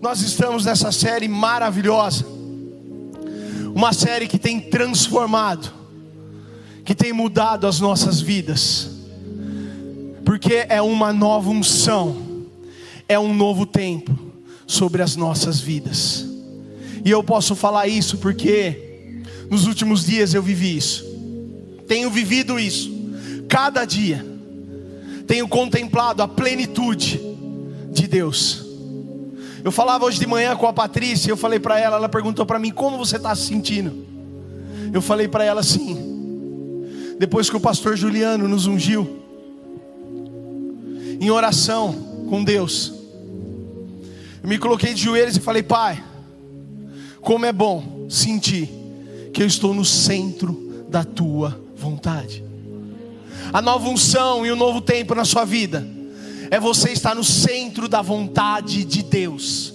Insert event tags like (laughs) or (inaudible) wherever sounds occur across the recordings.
Nós estamos nessa série maravilhosa, uma série que tem transformado, que tem mudado as nossas vidas, porque é uma nova unção, é um novo tempo sobre as nossas vidas, e eu posso falar isso porque nos últimos dias eu vivi isso, tenho vivido isso, cada dia, tenho contemplado a plenitude de Deus. Eu falava hoje de manhã com a Patrícia, eu falei para ela, ela perguntou para mim como você está se sentindo. Eu falei para ela assim, depois que o pastor Juliano nos ungiu, em oração com Deus, eu me coloquei de joelhos e falei, Pai, como é bom sentir que eu estou no centro da tua vontade a nova unção e o novo tempo na sua vida, é você estar no centro da vontade de Deus,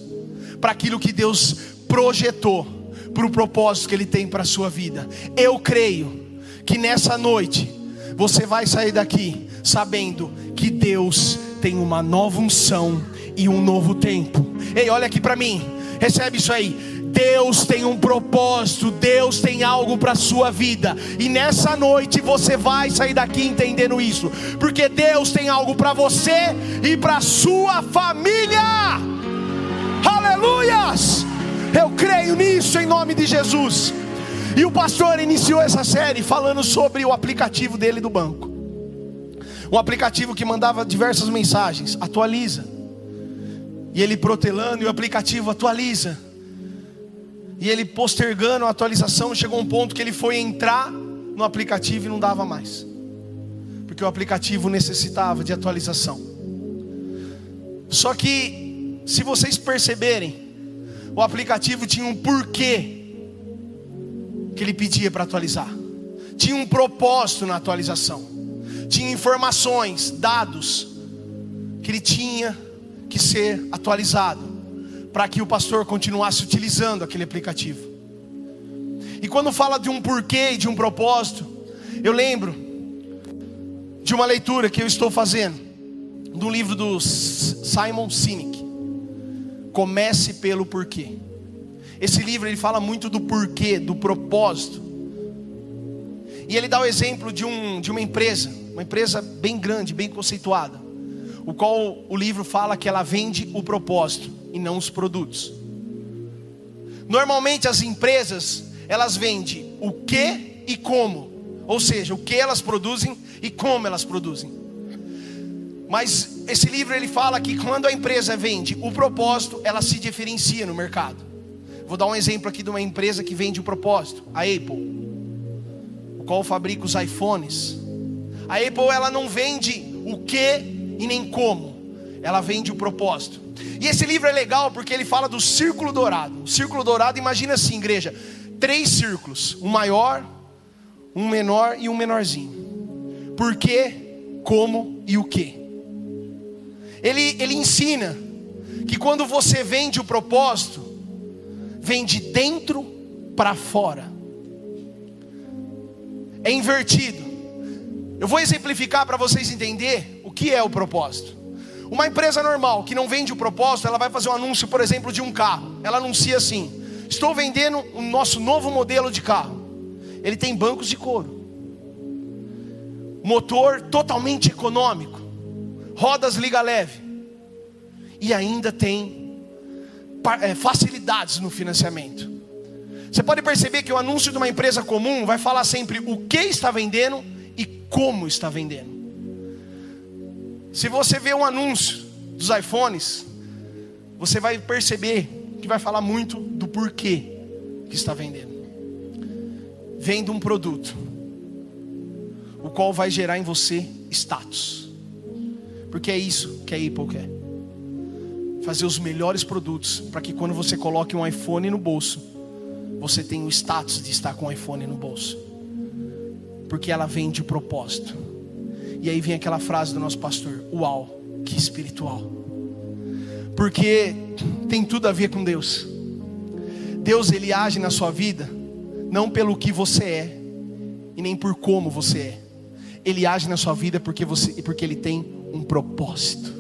para aquilo que Deus projetou, para o propósito que Ele tem para a sua vida. Eu creio que nessa noite, você vai sair daqui sabendo que Deus tem uma nova unção e um novo tempo. Ei, olha aqui para mim, recebe isso aí. Deus tem um propósito, Deus tem algo para a sua vida, e nessa noite você vai sair daqui entendendo isso, porque Deus tem algo para você e para sua família. Aleluias! Eu creio nisso em nome de Jesus. E o pastor iniciou essa série falando sobre o aplicativo dele do banco. Um aplicativo que mandava diversas mensagens, atualiza. E ele protelando e o aplicativo atualiza e ele postergando a atualização, chegou um ponto que ele foi entrar no aplicativo e não dava mais. Porque o aplicativo necessitava de atualização. Só que, se vocês perceberem, o aplicativo tinha um porquê que ele pedia para atualizar. Tinha um propósito na atualização. Tinha informações, dados que ele tinha que ser atualizado para que o pastor continuasse utilizando aquele aplicativo. E quando fala de um porquê e de um propósito, eu lembro de uma leitura que eu estou fazendo, do livro do Simon Sinek. Comece pelo porquê. Esse livro ele fala muito do porquê, do propósito. E ele dá o exemplo de, um, de uma empresa, uma empresa bem grande, bem conceituada, o qual o livro fala que ela vende o propósito e não os produtos. Normalmente as empresas, elas vendem o que e como, ou seja, o que elas produzem e como elas produzem. Mas esse livro ele fala que quando a empresa vende o propósito, ela se diferencia no mercado. Vou dar um exemplo aqui de uma empresa que vende o propósito, a Apple, o qual fabrica os iPhones. A Apple ela não vende o que e nem como, ela vende o propósito. E esse livro é legal porque ele fala do círculo dourado. O círculo dourado, imagina assim, igreja: três círculos, um maior, um menor e um menorzinho. Por quê, como e o que. Ele, ele ensina que quando você vende o propósito, vem de dentro para fora. É invertido. Eu vou exemplificar para vocês entender o que é o propósito. Uma empresa normal que não vende o propósito, ela vai fazer um anúncio, por exemplo, de um carro. Ela anuncia assim: Estou vendendo o nosso novo modelo de carro. Ele tem bancos de couro, motor totalmente econômico, rodas liga leve, e ainda tem é, facilidades no financiamento. Você pode perceber que o anúncio de uma empresa comum vai falar sempre o que está vendendo e como está vendendo. Se você vê um anúncio dos iPhones, você vai perceber que vai falar muito do porquê que está vendendo. Vende um produto, o qual vai gerar em você status, porque é isso que a Apple quer. Fazer os melhores produtos para que quando você coloque um iPhone no bolso, você tenha o status de estar com o iPhone no bolso, porque ela vende o propósito. E aí vem aquela frase do nosso pastor: Uau, que espiritual. Porque tem tudo a ver com Deus. Deus ele age na sua vida não pelo que você é e nem por como você é. Ele age na sua vida porque você porque ele tem um propósito.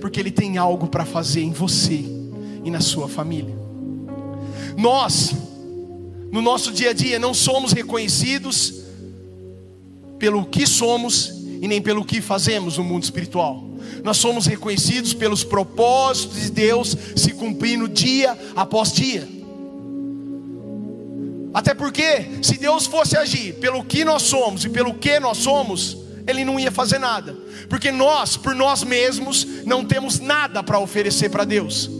Porque ele tem algo para fazer em você e na sua família. Nós, no nosso dia a dia, não somos reconhecidos pelo que somos e nem pelo que fazemos no mundo espiritual. Nós somos reconhecidos pelos propósitos de Deus se cumprindo dia após dia. Até porque, se Deus fosse agir pelo que nós somos e pelo que nós somos, Ele não ia fazer nada, porque nós, por nós mesmos, não temos nada para oferecer para Deus,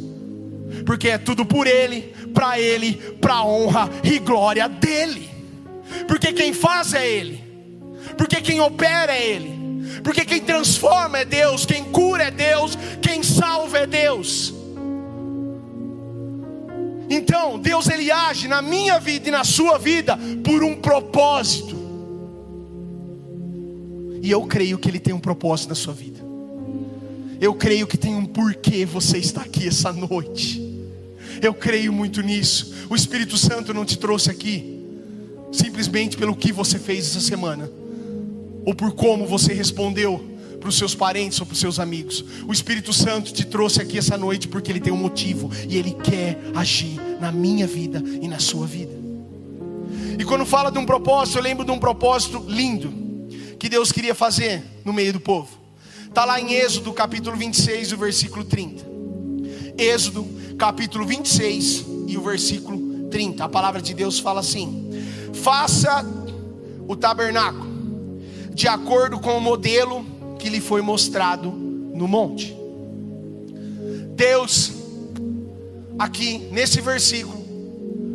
porque é tudo por Ele, para Ele, para honra e glória dEle, porque quem faz é Ele, porque quem opera é Ele, porque quem transforma é Deus, quem cura é Deus, quem salva é Deus. Então, Deus ele age na minha vida e na sua vida por um propósito. E eu creio que ele tem um propósito na sua vida. Eu creio que tem um porquê você está aqui essa noite. Eu creio muito nisso. O Espírito Santo não te trouxe aqui simplesmente pelo que você fez essa semana, ou por como você respondeu para os seus parentes ou para os seus amigos. O Espírito Santo te trouxe aqui essa noite porque ele tem um motivo e ele quer agir na minha vida e na sua vida. E quando fala de um propósito, eu lembro de um propósito lindo que Deus queria fazer no meio do povo. Está lá em Êxodo capítulo 26, o versículo 30. Êxodo capítulo 26 e o versículo 30. A palavra de Deus fala assim: Faça o tabernáculo de acordo com o modelo que lhe foi mostrado no monte. Deus, aqui nesse versículo,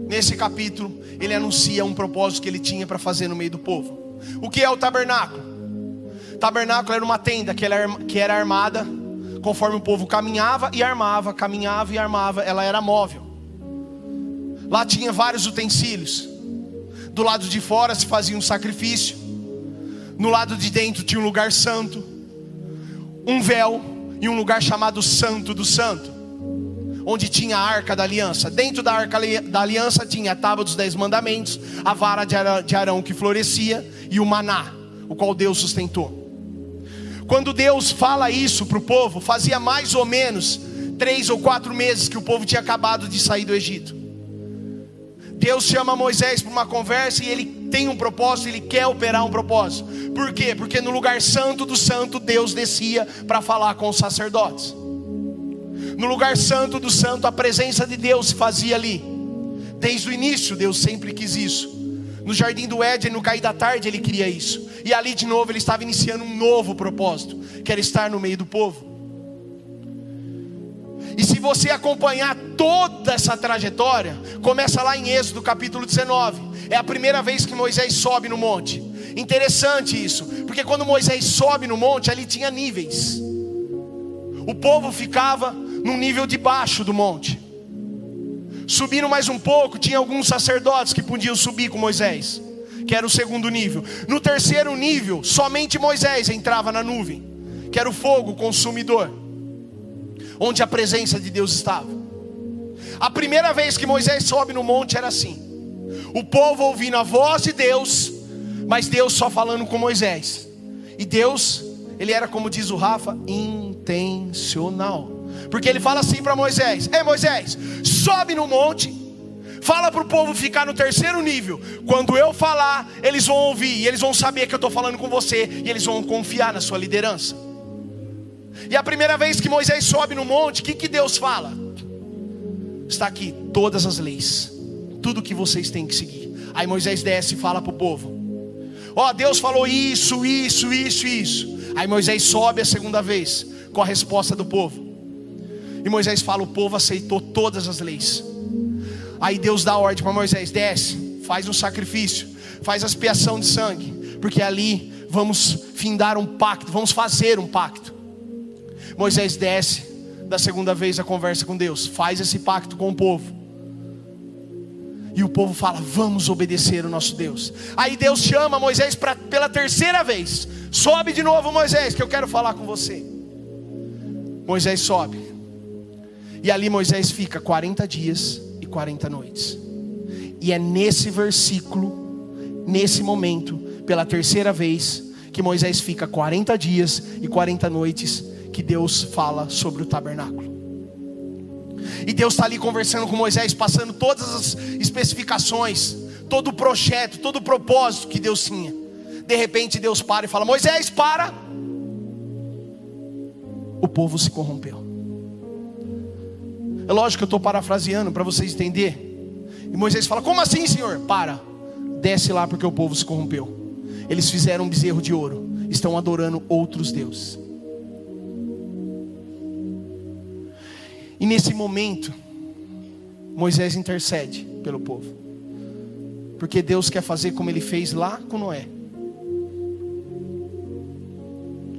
nesse capítulo, ele anuncia um propósito que ele tinha para fazer no meio do povo. O que é o tabernáculo? Tabernáculo era uma tenda que era, que era armada conforme o povo caminhava e armava, caminhava e armava, ela era móvel. Lá tinha vários utensílios. Do lado de fora se fazia um sacrifício. No lado de dentro tinha um lugar santo um véu e um lugar chamado Santo do Santo, onde tinha a arca da aliança. Dentro da arca da aliança tinha a tábua dos dez mandamentos, a vara de Arão que florescia e o maná, o qual Deus sustentou. Quando Deus fala isso para o povo, fazia mais ou menos três ou quatro meses que o povo tinha acabado de sair do Egito. Deus chama Moisés para uma conversa e ele tem um propósito, ele quer operar um propósito. Por quê? Porque no lugar santo do santo, Deus descia para falar com os sacerdotes. No lugar santo do santo, a presença de Deus se fazia ali. Desde o início, Deus sempre quis isso. No jardim do Éden, no cair da tarde, ele queria isso. E ali de novo, ele estava iniciando um novo propósito, que era estar no meio do povo. E se você acompanhar toda essa trajetória, começa lá em Êxodo capítulo 19. É a primeira vez que Moisés sobe no monte. Interessante isso, porque quando Moisés sobe no monte, ali tinha níveis. O povo ficava no nível de baixo do monte. Subindo mais um pouco, tinha alguns sacerdotes que podiam subir com Moisés, que era o segundo nível. No terceiro nível, somente Moisés entrava na nuvem, que era o fogo consumidor onde a presença de Deus estava. A primeira vez que Moisés sobe no monte era assim: o povo ouvindo a voz de Deus, mas Deus só falando com Moisés. E Deus, ele era como diz o Rafa, intencional. Porque ele fala assim para Moisés: Ei Moisés, sobe no monte, fala para o povo ficar no terceiro nível. Quando eu falar, eles vão ouvir, e eles vão saber que eu estou falando com você, e eles vão confiar na sua liderança. E a primeira vez que Moisés sobe no monte, o que, que Deus fala? Está aqui todas as leis, tudo que vocês têm que seguir. Aí Moisés desce e fala para o povo: Ó, oh, Deus falou isso, isso, isso, isso. Aí Moisés sobe a segunda vez com a resposta do povo. E Moisés fala: o povo aceitou todas as leis. Aí Deus dá ordem para Moisés: desce, faz um sacrifício, faz a expiação de sangue, porque ali vamos findar um pacto, vamos fazer um pacto. Moisés desce da segunda vez a conversa com Deus, faz esse pacto com o povo. E o povo fala: Vamos obedecer o nosso Deus. Aí Deus chama Moisés pra, pela terceira vez: Sobe de novo, Moisés, que eu quero falar com você. Moisés sobe. E ali Moisés fica 40 dias e 40 noites. E é nesse versículo, nesse momento, pela terceira vez, que Moisés fica 40 dias e 40 noites que Deus fala sobre o tabernáculo. E Deus está ali conversando com Moisés, passando todas as especificações, todo o projeto, todo o propósito que Deus tinha. De repente Deus para e fala: Moisés, para. O povo se corrompeu. É lógico que eu estou parafraseando para vocês entenderem. E Moisés fala: Como assim, Senhor? Para, desce lá porque o povo se corrompeu. Eles fizeram um bezerro de ouro, estão adorando outros deuses. E nesse momento, Moisés intercede pelo povo, porque Deus quer fazer como ele fez lá com Noé.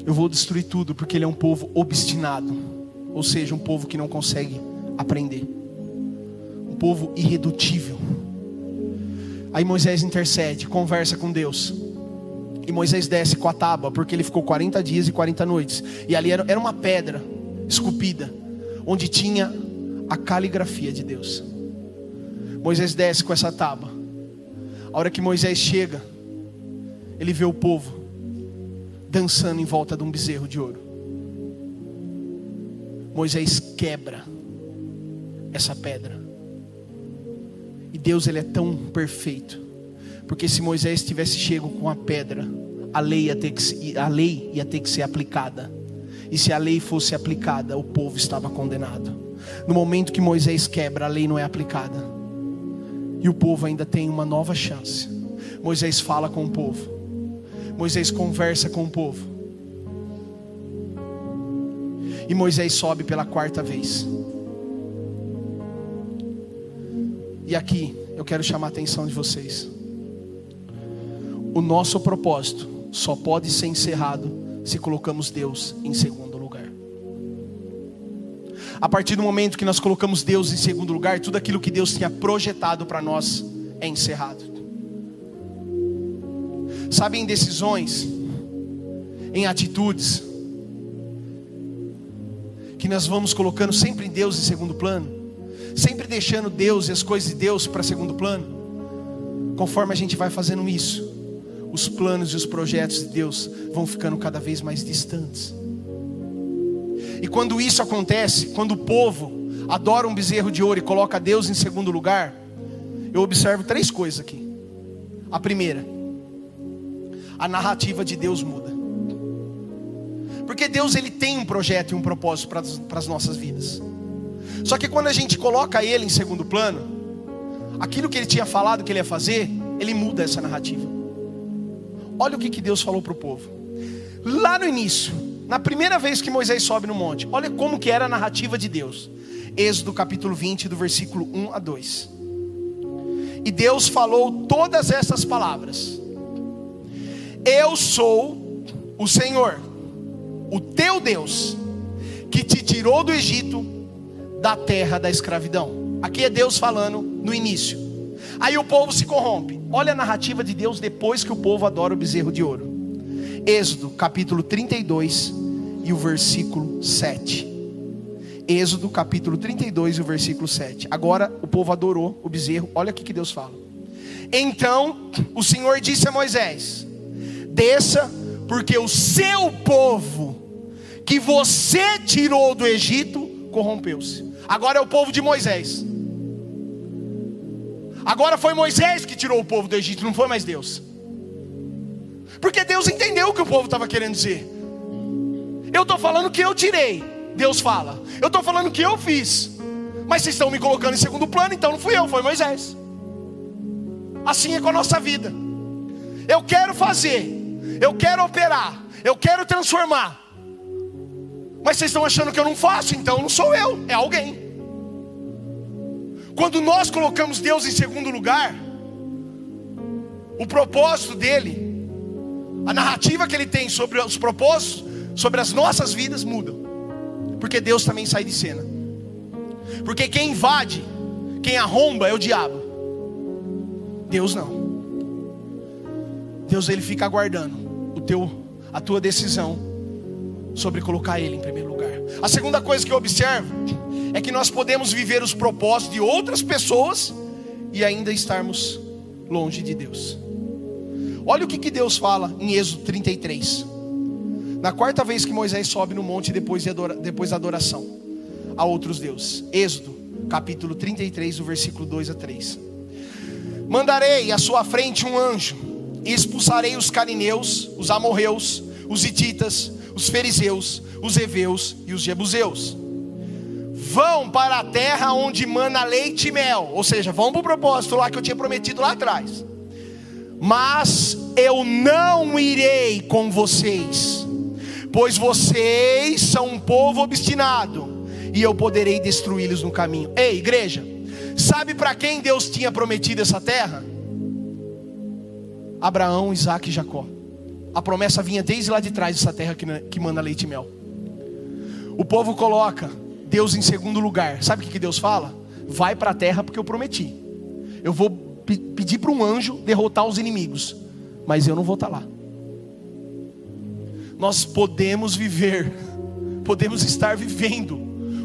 Eu vou destruir tudo, porque ele é um povo obstinado, ou seja, um povo que não consegue aprender, um povo irredutível. Aí Moisés intercede, conversa com Deus. E Moisés desce com a tábua, porque ele ficou 40 dias e 40 noites. E ali era, uma pedra esculpida, onde tinha a caligrafia de Deus. Moisés desce com essa tábua. A hora que Moisés chega, ele vê o povo dançando em volta de um bezerro de ouro. Moisés quebra essa pedra. E Deus ele é tão perfeito. Porque se Moisés tivesse chego com a pedra, a lei ia ter que, a lei ia ter que ser aplicada. E se a lei fosse aplicada, o povo estava condenado. No momento que Moisés quebra, a lei não é aplicada. E o povo ainda tem uma nova chance. Moisés fala com o povo. Moisés conversa com o povo. E Moisés sobe pela quarta vez. E aqui eu quero chamar a atenção de vocês. O nosso propósito só pode ser encerrado se colocamos Deus em segundo lugar. A partir do momento que nós colocamos Deus em segundo lugar, tudo aquilo que Deus tinha projetado para nós é encerrado. Sabe, em decisões, em atitudes, que nós vamos colocando sempre Deus em segundo plano, sempre deixando Deus e as coisas de Deus para segundo plano, conforme a gente vai fazendo isso, os planos e os projetos de Deus vão ficando cada vez mais distantes. E quando isso acontece, quando o povo adora um bezerro de ouro e coloca Deus em segundo lugar, eu observo três coisas aqui. A primeira, a narrativa de Deus muda. Porque Deus ele tem um projeto e um propósito para as nossas vidas. Só que quando a gente coloca ele em segundo plano, aquilo que ele tinha falado que ele ia fazer, ele muda essa narrativa. Olha o que, que Deus falou para o povo. Lá no início, na primeira vez que Moisés sobe no monte, olha como que era a narrativa de Deus. Êxodo capítulo 20, do versículo 1 a 2. E Deus falou todas essas palavras. Eu sou o Senhor, o teu Deus, que te tirou do Egito, da terra da escravidão. Aqui é Deus falando no início. Aí o povo se corrompe. Olha a narrativa de Deus depois que o povo adora o bezerro de ouro. Êxodo, capítulo 32 e o versículo 7. Êxodo, capítulo 32 e o versículo 7. Agora o povo adorou o bezerro. Olha o que Deus fala. Então o Senhor disse a Moisés: Desça, porque o seu povo, que você tirou do Egito, corrompeu-se. Agora é o povo de Moisés. Agora foi Moisés que tirou o povo do Egito, não foi mais Deus. Porque Deus entendeu o que o povo estava querendo dizer. Eu estou falando que eu tirei, Deus fala. Eu estou falando que eu fiz. Mas vocês estão me colocando em segundo plano, então não fui eu, foi Moisés. Assim é com a nossa vida. Eu quero fazer, eu quero operar, eu quero transformar. Mas vocês estão achando que eu não faço, então não sou eu, é alguém. Quando nós colocamos Deus em segundo lugar, o propósito dele, a narrativa que ele tem sobre os propósitos, sobre as nossas vidas mudam. Porque Deus também sai de cena. Porque quem invade, quem arromba é o diabo. Deus não. Deus ele fica aguardando o teu a tua decisão sobre colocar ele em primeiro lugar. A segunda coisa que eu observo é que nós podemos viver os propósitos de outras pessoas e ainda estarmos longe de Deus. Olha o que, que Deus fala em Êxodo 33. Na quarta vez que Moisés sobe no monte depois, de adora, depois da adoração a outros deuses. Êxodo, capítulo 33, do versículo 2 a 3. Mandarei à sua frente um anjo, e expulsarei os canineus, os amorreus, os hititas, os fariseus, os heveus e os jebuseus. Vão para a terra onde mana leite e mel, ou seja, vão para o propósito lá que eu tinha prometido lá atrás. Mas eu não irei com vocês, pois vocês são um povo obstinado, e eu poderei destruí-los no caminho. Ei, igreja, sabe para quem Deus tinha prometido essa terra? Abraão, Isaac e Jacó. A promessa vinha desde lá de trás dessa terra que, que manda leite e mel. O povo coloca Deus em segundo lugar. Sabe o que Deus fala? Vai para a terra porque eu prometi. Eu vou pedir para um anjo derrotar os inimigos, mas eu não vou estar tá lá. Nós podemos viver, podemos estar vivendo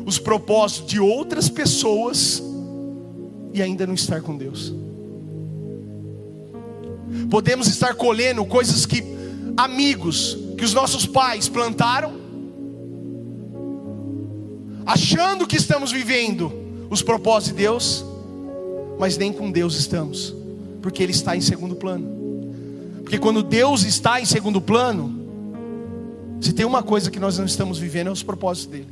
os propósitos de outras pessoas e ainda não estar com Deus. Podemos estar colhendo coisas que amigos que os nossos pais plantaram, achando que estamos vivendo os propósitos de Deus, mas nem com Deus estamos, porque Ele está em segundo plano. Porque quando Deus está em segundo plano, se tem uma coisa que nós não estamos vivendo é os propósitos dele.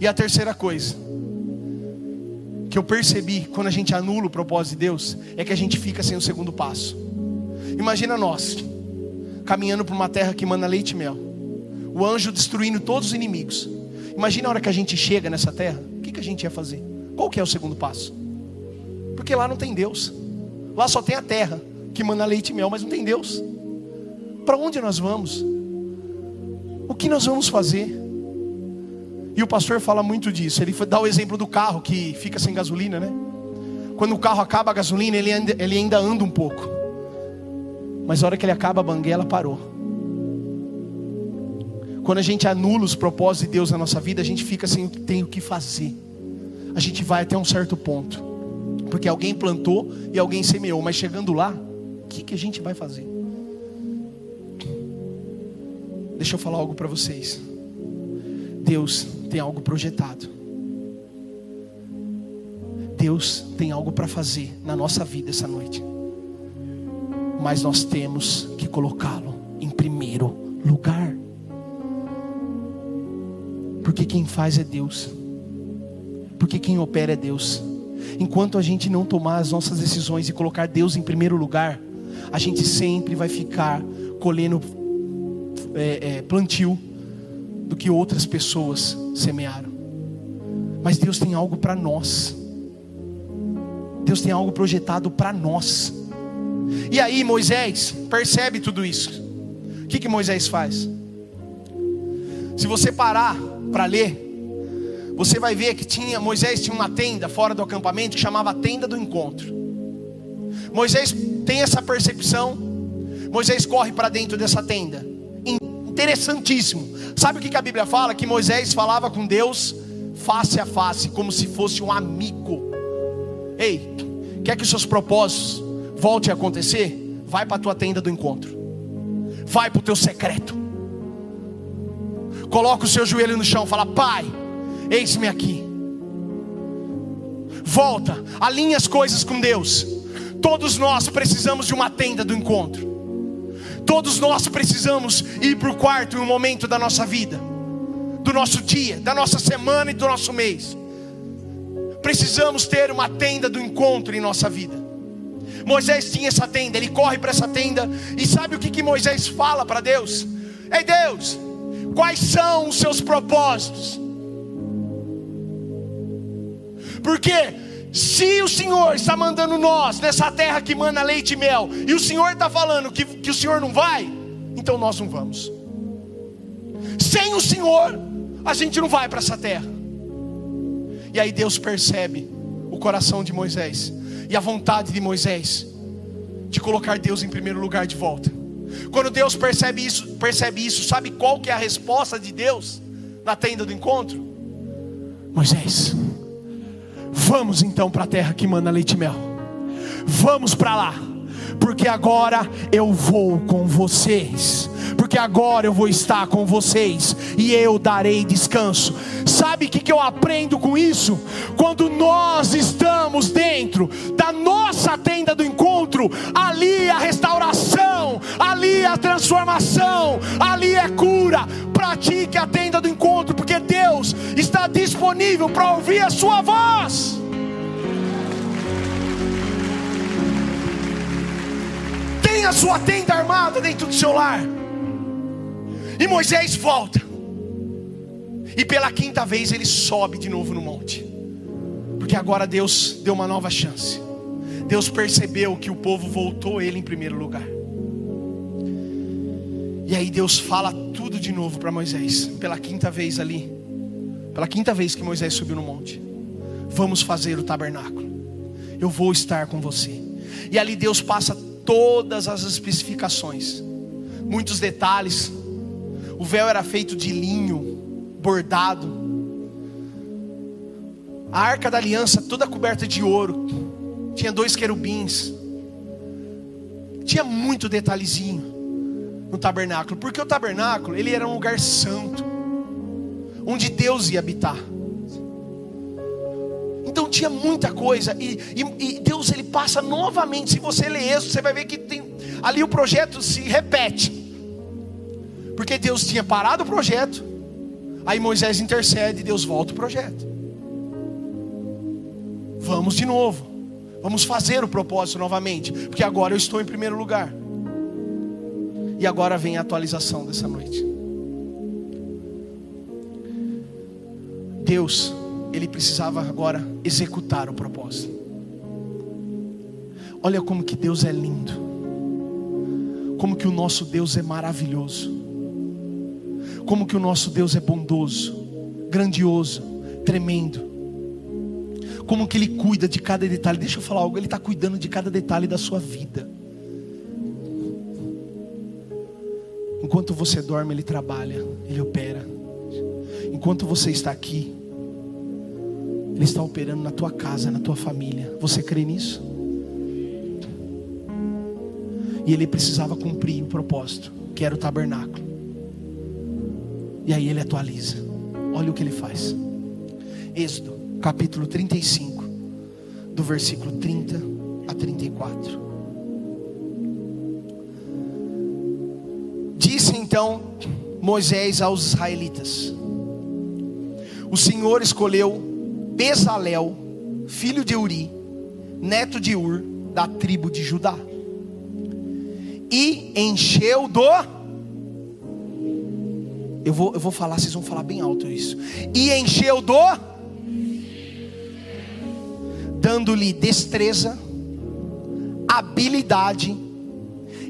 E a terceira coisa que eu percebi quando a gente anula o propósito de Deus é que a gente fica sem o segundo passo. Imagina nós, caminhando por uma terra que manda leite e mel. O anjo destruindo todos os inimigos. Imagina a hora que a gente chega nessa terra, o que, que a gente ia fazer? Qual que é o segundo passo? Porque lá não tem Deus. Lá só tem a terra que manda leite e mel, mas não tem Deus. Para onde nós vamos? O que nós vamos fazer? E o pastor fala muito disso. Ele dá o exemplo do carro que fica sem gasolina, né? Quando o carro acaba a gasolina, ele ele ainda anda um pouco. Mas a hora que ele acaba a banguela, parou. Quando a gente anula os propósitos de Deus na nossa vida, a gente fica sem tem o que fazer. A gente vai até um certo ponto. Porque alguém plantou e alguém semeou, mas chegando lá, o que, que a gente vai fazer? Deixa eu falar algo para vocês. Deus tem algo projetado. Deus tem algo para fazer na nossa vida essa noite mas nós temos que colocá-lo em primeiro lugar. Porque quem faz é Deus. Porque quem opera é Deus. Enquanto a gente não tomar as nossas decisões e colocar Deus em primeiro lugar, a gente sempre vai ficar colhendo é, é, plantio do que outras pessoas semearam. Mas Deus tem algo para nós. Deus tem algo projetado para nós. E aí Moisés percebe tudo isso. O que, que Moisés faz? Se você parar para ler, você vai ver que tinha Moisés tinha uma tenda fora do acampamento que chamava tenda do encontro. Moisés tem essa percepção. Moisés corre para dentro dessa tenda. Interessantíssimo. Sabe o que a Bíblia fala? Que Moisés falava com Deus face a face, como se fosse um amigo. Ei, quer que os seus propósitos volte a acontecer, vai para a tua tenda do encontro. Vai para o teu secreto. Coloca o seu joelho no chão, fala: "Pai, eis-me aqui". Volta, alinha as coisas com Deus. Todos nós precisamos de uma tenda do encontro. Todos nós precisamos ir para o quarto em um momento da nossa vida, do nosso dia, da nossa semana e do nosso mês. Precisamos ter uma tenda do encontro em nossa vida. Moisés tinha essa tenda, ele corre para essa tenda e sabe o que, que Moisés fala para Deus? Ei Deus, quais são os seus propósitos? Porque se o Senhor está mandando nós nessa terra que manda leite e mel, e o Senhor está falando que, que o Senhor não vai, então nós não vamos. Sem o Senhor, a gente não vai para essa terra. E aí Deus percebe o coração de Moisés e a vontade de Moisés de colocar Deus em primeiro lugar de volta. Quando Deus percebe isso, percebe isso, sabe qual que é a resposta de Deus na tenda do encontro? Moisés, vamos então para a terra que manda leite e mel. Vamos para lá, porque agora eu vou com vocês porque agora eu vou estar com vocês e eu darei descanso. Sabe o que, que eu aprendo com isso? Quando nós estamos dentro da nossa tenda do encontro, ali é a restauração, ali é a transformação, ali é cura. Pratique a tenda do encontro, porque Deus está disponível para ouvir a sua voz. Tenha sua tenda armada dentro do seu lar. E Moisés volta. E pela quinta vez ele sobe de novo no monte. Porque agora Deus deu uma nova chance. Deus percebeu que o povo voltou ele em primeiro lugar. E aí Deus fala tudo de novo para Moisés, pela quinta vez ali. Pela quinta vez que Moisés subiu no monte. Vamos fazer o tabernáculo. Eu vou estar com você. E ali Deus passa todas as especificações, muitos detalhes. O véu era feito de linho, bordado. A arca da aliança toda coberta de ouro. Tinha dois querubins. Tinha muito detalhezinho no tabernáculo, porque o tabernáculo, ele era um lugar santo, onde Deus ia habitar. Então tinha muita coisa e, e, e, Deus ele passa novamente. Se você ler isso, você vai ver que tem, ali o projeto se repete, porque Deus tinha parado o projeto, aí Moisés intercede e Deus volta o projeto. Vamos de novo, vamos fazer o propósito novamente, porque agora eu estou em primeiro lugar. E agora vem a atualização dessa noite. Deus ele precisava agora executar o propósito. Olha como que Deus é lindo. Como que o nosso Deus é maravilhoso. Como que o nosso Deus é bondoso, grandioso, tremendo. Como que Ele cuida de cada detalhe. Deixa eu falar algo, Ele está cuidando de cada detalhe da sua vida. Enquanto você dorme, Ele trabalha, Ele opera. Enquanto você está aqui, ele está operando na tua casa, na tua família. Você crê nisso? E ele precisava cumprir o propósito, que era o tabernáculo. E aí ele atualiza. Olha o que ele faz. Êxodo, capítulo 35, do versículo 30 a 34. Disse então Moisés aos israelitas: O Senhor escolheu Bezalel, filho de Uri, neto de Ur, da tribo de Judá. E encheu do. Eu vou, eu vou falar, vocês vão falar bem alto isso. E encheu do. Dando-lhe destreza, habilidade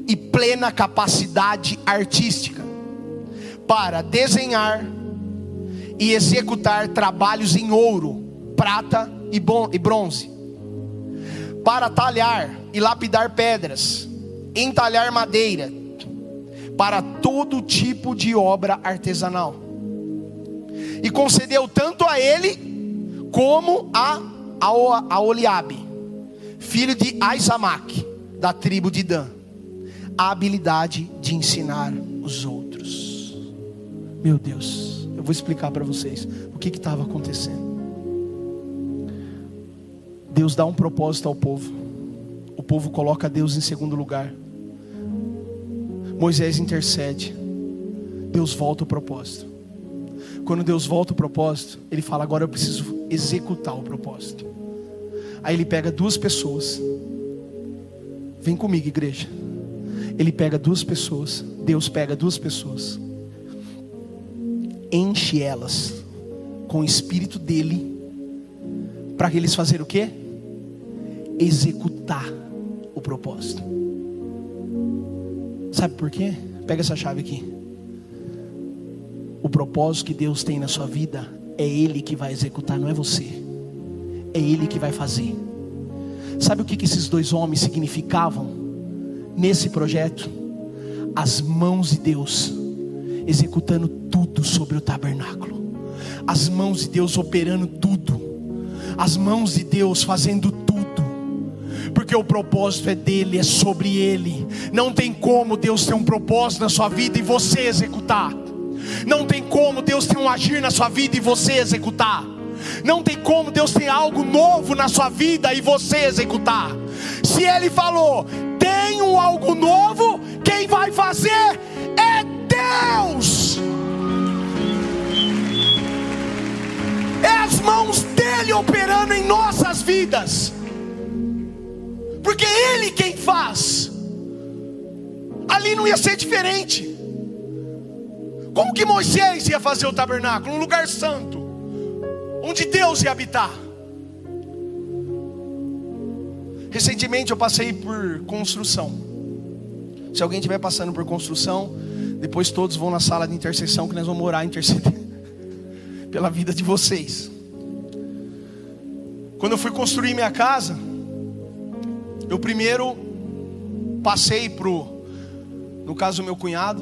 e plena capacidade artística para desenhar e executar trabalhos em ouro, prata e, bronze, para talhar e lapidar pedras, entalhar madeira, para todo tipo de obra artesanal. E concedeu tanto a ele como a, a, Oliabe, filho de Aizamac, da tribo de Dan, a habilidade de ensinar os outros. Meu Deus, eu vou explicar para vocês o que estava acontecendo. Deus dá um propósito ao povo. O povo coloca Deus em segundo lugar. Moisés intercede. Deus volta o propósito. Quando Deus volta o propósito, ele fala: agora eu preciso executar o propósito. Aí ele pega duas pessoas. Vem comigo, igreja. Ele pega duas pessoas. Deus pega duas pessoas. Enche elas com o espírito dele. Para eles fazerem o quê? executar o propósito. Sabe por quê? Pega essa chave aqui. O propósito que Deus tem na sua vida é Ele que vai executar, não é você. É Ele que vai fazer. Sabe o que, esses dois homens significavam nesse projeto? As mãos de Deus executando tudo sobre o tabernáculo, as mãos de Deus operando tudo, as mãos de Deus fazendo Porque o propósito é dele, é sobre ele. Não tem como Deus ter um propósito na sua vida e você executar. Não tem como Deus ter um agir na sua vida e você executar. Não tem como Deus ter algo novo na sua vida e você executar. Se Ele falou, tenho algo novo, quem vai fazer é Deus. É as mãos dele operando em nossas vidas. Porque Ele quem faz. Ali não ia ser diferente. Como que Moisés ia fazer o tabernáculo? Um lugar santo, onde Deus ia habitar. Recentemente eu passei por construção. Se alguém estiver passando por construção, depois todos vão na sala de intercessão que nós vamos orar interceder (laughs) pela vida de vocês. Quando eu fui construir minha casa, eu primeiro passei pro, no caso meu cunhado,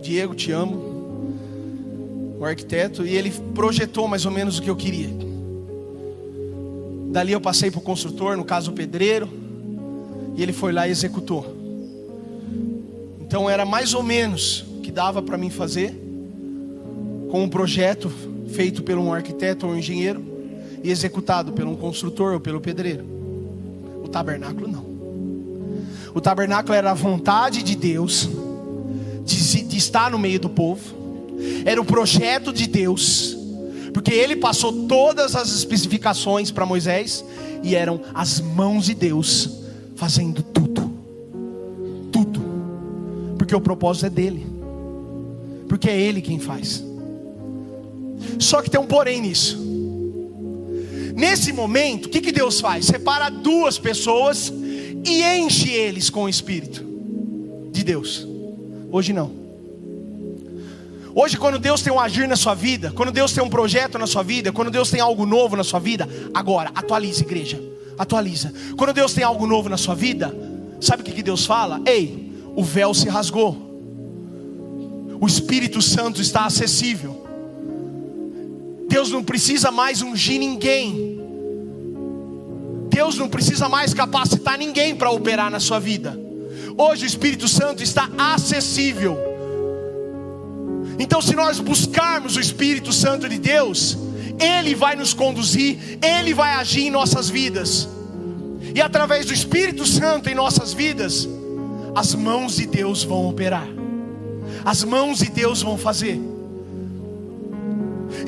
Diego, te amo, o arquiteto, e ele projetou mais ou menos o que eu queria. Dali eu passei para o construtor, no caso o pedreiro, e ele foi lá e executou. Então era mais ou menos o que dava para mim fazer, com um projeto feito por um arquiteto ou um engenheiro, e executado por um construtor ou pelo pedreiro. O tabernáculo não. O tabernáculo era a vontade de Deus de, de estar no meio do povo, era o projeto de Deus, porque ele passou todas as especificações para Moisés, e eram as mãos de Deus fazendo tudo, tudo, porque o propósito é dele, porque é ele quem faz. Só que tem um porém nisso. Nesse momento, o que, que Deus faz? Separa duas pessoas e enche eles com o Espírito de Deus. Hoje não. Hoje, quando Deus tem um agir na sua vida, quando Deus tem um projeto na sua vida, quando Deus tem algo novo na sua vida, agora, atualize, igreja, atualiza. Quando Deus tem algo novo na sua vida, sabe o que, que Deus fala? Ei, o véu se rasgou, o Espírito Santo está acessível. Deus não precisa mais ungir ninguém, Deus não precisa mais capacitar ninguém para operar na sua vida. Hoje o Espírito Santo está acessível. Então, se nós buscarmos o Espírito Santo de Deus, Ele vai nos conduzir, Ele vai agir em nossas vidas, e através do Espírito Santo em nossas vidas, as mãos de Deus vão operar, as mãos de Deus vão fazer,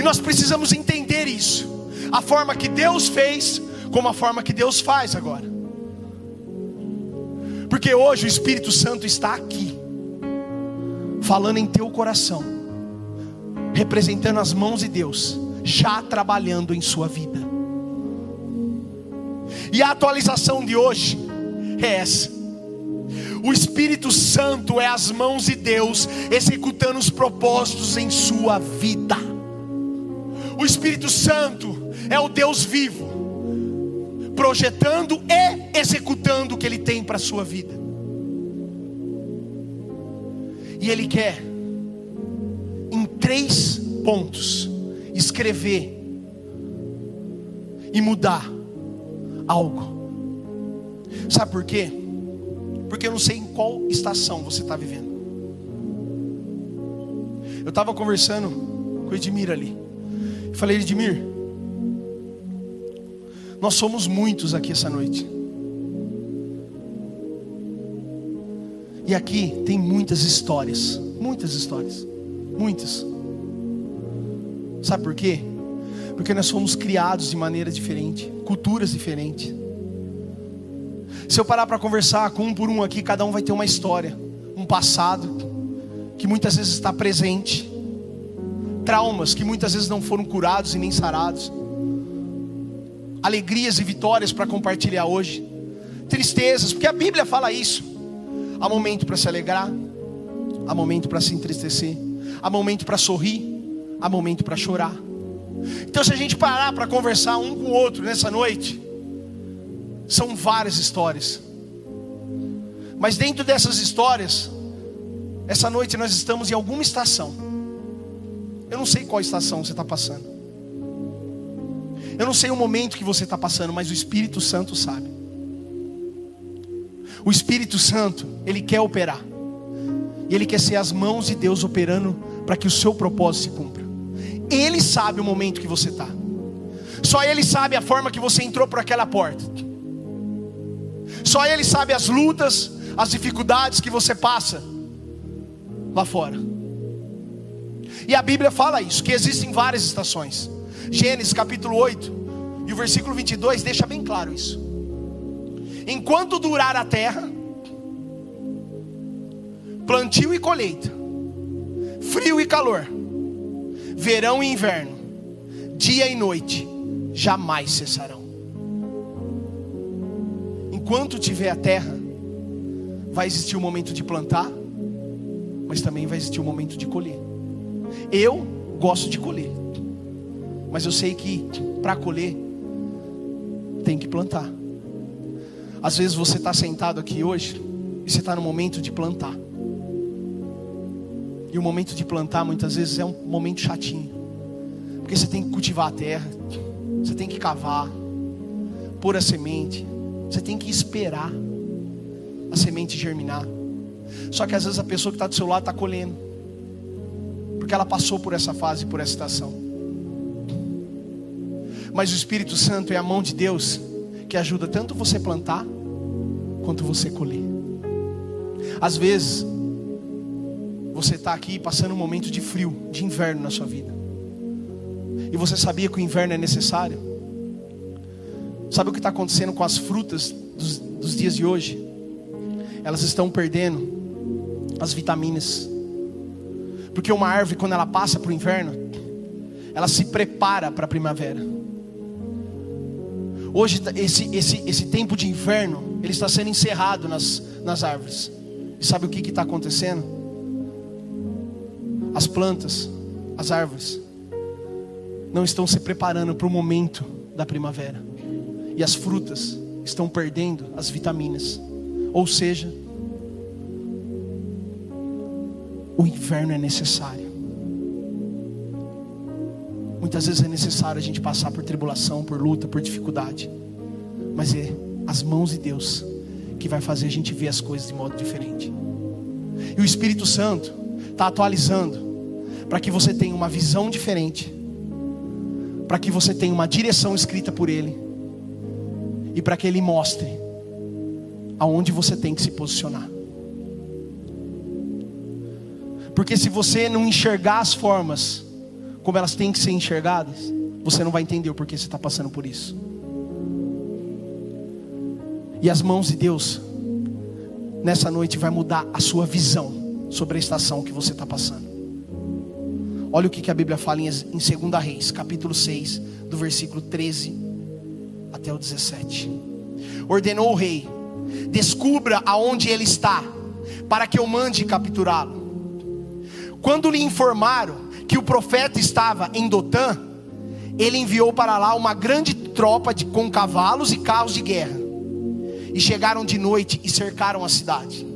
e nós precisamos entender isso, a forma que Deus fez, como a forma que Deus faz agora. Porque hoje o Espírito Santo está aqui, falando em teu coração, representando as mãos de Deus, já trabalhando em sua vida. E a atualização de hoje é essa. O Espírito Santo é as mãos de Deus executando os propósitos em sua vida. O Espírito Santo é o Deus vivo projetando e executando o que Ele tem para a sua vida. E Ele quer, em três pontos, escrever e mudar algo. Sabe por quê? Porque eu não sei em qual estação você está vivendo. Eu estava conversando com o Edmir ali. Falei, Edmir, nós somos muitos aqui essa noite. E aqui tem muitas histórias, muitas histórias, muitas. Sabe por quê? Porque nós fomos criados de maneira diferente, culturas diferentes. Se eu parar para conversar com um por um aqui, cada um vai ter uma história, um passado que muitas vezes está presente, traumas que muitas vezes não foram curados e nem sarados alegrias e vitórias para compartilhar hoje, tristezas, porque a Bíblia fala isso. Há momento para se alegrar, há momento para se entristecer, há momento para sorrir, há momento para chorar. Então, se a gente parar para conversar um com o outro nessa noite, são várias histórias. Mas dentro dessas histórias, essa noite nós estamos em alguma estação. Eu não sei qual estação você está passando. Eu não sei o momento que você está passando, mas o Espírito Santo sabe. O Espírito Santo, ele quer operar. E ele quer ser as mãos de Deus operando para que o seu propósito se cumpra. Ele sabe o momento que você está. Só Ele sabe a forma que você entrou por aquela porta. Só Ele sabe as lutas, as dificuldades que você passa lá fora. E a Bíblia fala isso, que existem várias estações. Gênesis capítulo 8 e o versículo 22 deixa bem claro isso. Enquanto durar a terra, plantio e colheita, frio e calor, verão e inverno, dia e noite, jamais cessarão. Enquanto tiver a terra, vai existir o um momento de plantar, mas também vai existir o um momento de colher. Eu gosto de colher, mas eu sei que para colher tem que plantar. Às vezes você está sentado aqui hoje e você está no momento de plantar. E o momento de plantar muitas vezes é um momento chatinho, porque você tem que cultivar a terra, você tem que cavar, pôr a semente, você tem que esperar a semente germinar. Só que às vezes a pessoa que está do seu lado está colhendo, porque ela passou por essa fase, por essa estação. Mas o Espírito Santo é a mão de Deus que ajuda tanto você plantar quanto você colher. Às vezes, você está aqui passando um momento de frio, de inverno na sua vida. E você sabia que o inverno é necessário? Sabe o que está acontecendo com as frutas dos, dos dias de hoje? Elas estão perdendo as vitaminas. Porque uma árvore, quando ela passa para o inverno, ela se prepara para a primavera. Hoje, esse, esse, esse tempo de inverno, ele está sendo encerrado nas, nas árvores. E sabe o que está acontecendo? As plantas, as árvores, não estão se preparando para o momento da primavera. E as frutas estão perdendo as vitaminas. Ou seja, o inverno é necessário. Muitas vezes é necessário a gente passar por tribulação, por luta, por dificuldade. Mas é as mãos de Deus que vai fazer a gente ver as coisas de modo diferente. E o Espírito Santo está atualizando para que você tenha uma visão diferente para que você tenha uma direção escrita por Ele e para que Ele mostre aonde você tem que se posicionar. Porque se você não enxergar as formas como elas têm que ser enxergadas, você não vai entender o porquê você está passando por isso. E as mãos de Deus, nessa noite, vai mudar a sua visão sobre a estação que você está passando. Olha o que a Bíblia fala em 2 Reis, capítulo 6, do versículo 13 até o 17. Ordenou o rei: descubra aonde ele está, para que eu mande capturá-lo. Quando lhe informaram que o profeta estava em Dotã, ele enviou para lá uma grande tropa de, com cavalos e carros de guerra. E chegaram de noite e cercaram a cidade.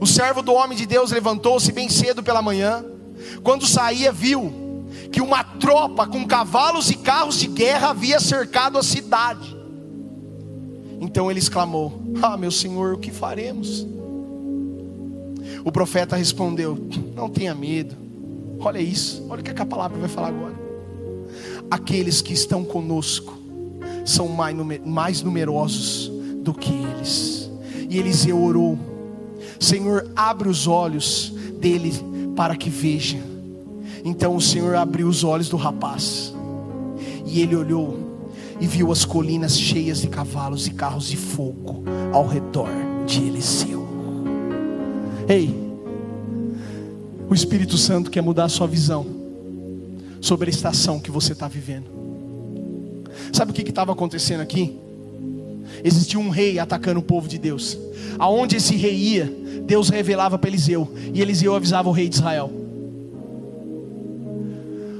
O servo do homem de Deus levantou-se bem cedo pela manhã quando saía, viu que uma tropa com cavalos e carros de guerra havia cercado a cidade. Então ele exclamou: Ah, meu senhor, o que faremos? O profeta respondeu: Não tenha medo. Olha isso, olha o que a palavra vai falar agora. Aqueles que estão conosco são mais numerosos do que eles. E Eliseu orou: Senhor, abre os olhos dele para que veja. Então o Senhor abriu os olhos do rapaz, e ele olhou e viu as colinas cheias de cavalos e carros de fogo ao redor de Eliseu. Ei, o Espírito Santo quer mudar a sua visão sobre a estação que você está vivendo. Sabe o que estava acontecendo aqui? Existia um rei atacando o povo de Deus. Aonde esse rei ia, Deus revelava para Eliseu, e Eliseu avisava o rei de Israel.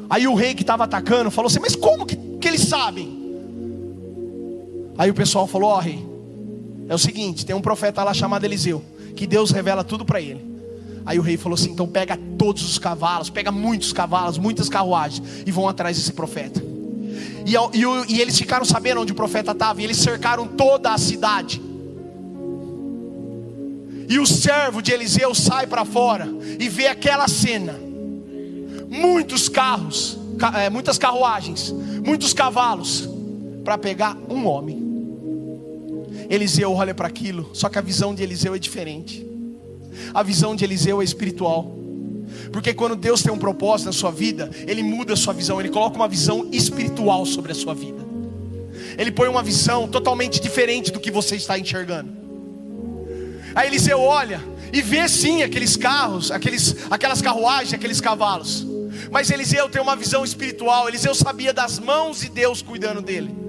Aí o rei que estava atacando falou assim: Mas como que, que eles sabem? Aí o pessoal falou: Ó, oh, rei, é o seguinte: tem um profeta lá chamado Eliseu, que Deus revela tudo para ele. Aí o rei falou assim: Então pega todos os cavalos, pega muitos cavalos, muitas carruagens, e vão atrás desse profeta. E, e, e eles ficaram sabendo onde o profeta estava, e eles cercaram toda a cidade. E o servo de Eliseu sai para fora e vê aquela cena. Muitos carros, é, muitas carruagens, muitos cavalos para pegar um homem. Eliseu olha para aquilo, só que a visão de Eliseu é diferente. A visão de Eliseu é espiritual. Porque quando Deus tem um propósito na sua vida, Ele muda a sua visão, Ele coloca uma visão espiritual sobre a sua vida. Ele põe uma visão totalmente diferente do que você está enxergando. Aí Eliseu olha e vê sim aqueles carros, aqueles, aquelas carruagens, aqueles cavalos. Mas Eliseu tem uma visão espiritual. Eliseu sabia das mãos de Deus cuidando dele.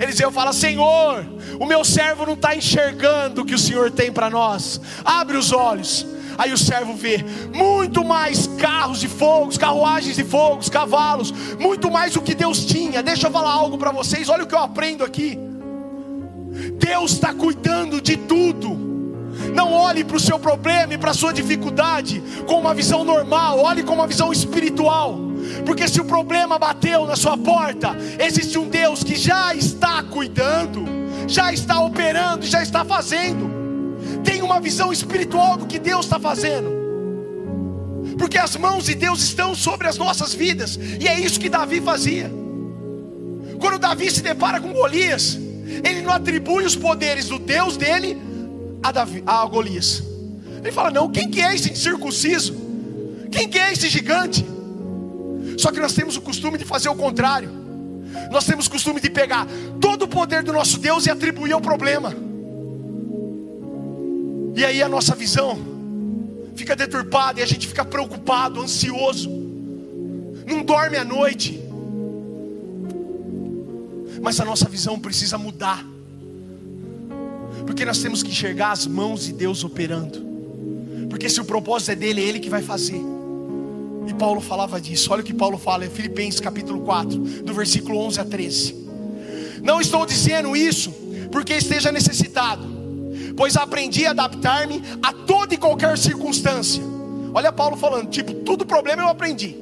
Eliseu fala: Senhor, o meu servo não está enxergando o que o Senhor tem para nós. Abre os olhos. Aí o servo vê muito mais carros de fogo, carruagens de fogo, cavalos, muito mais do que Deus tinha. Deixa eu falar algo para vocês. Olha o que eu aprendo aqui. Deus está cuidando de tudo. Não olhe para o seu problema e para a sua dificuldade com uma visão normal, olhe com uma visão espiritual. Porque se o problema bateu na sua porta, existe um Deus que já está cuidando, já está operando, já está fazendo. Tem uma visão espiritual do que Deus está fazendo. Porque as mãos de Deus estão sobre as nossas vidas, e é isso que Davi fazia. Quando Davi se depara com Golias, ele não atribui os poderes do Deus dele a, Davi, a Golias. Ele fala: Não, quem que é esse incircunciso? Quem que é esse gigante? Só que nós temos o costume de fazer o contrário. Nós temos o costume de pegar todo o poder do nosso Deus e atribuir ao problema. E aí a nossa visão fica deturpada e a gente fica preocupado, ansioso. Não dorme à noite. Mas a nossa visão precisa mudar. Porque nós temos que enxergar as mãos de Deus operando. Porque se o propósito é dele, é ele que vai fazer. E Paulo falava disso. Olha o que Paulo fala em Filipenses capítulo 4, do versículo 11 a 13. Não estou dizendo isso porque esteja necessitado, pois aprendi a adaptar-me a toda e qualquer circunstância. Olha Paulo falando, tipo, tudo problema eu aprendi.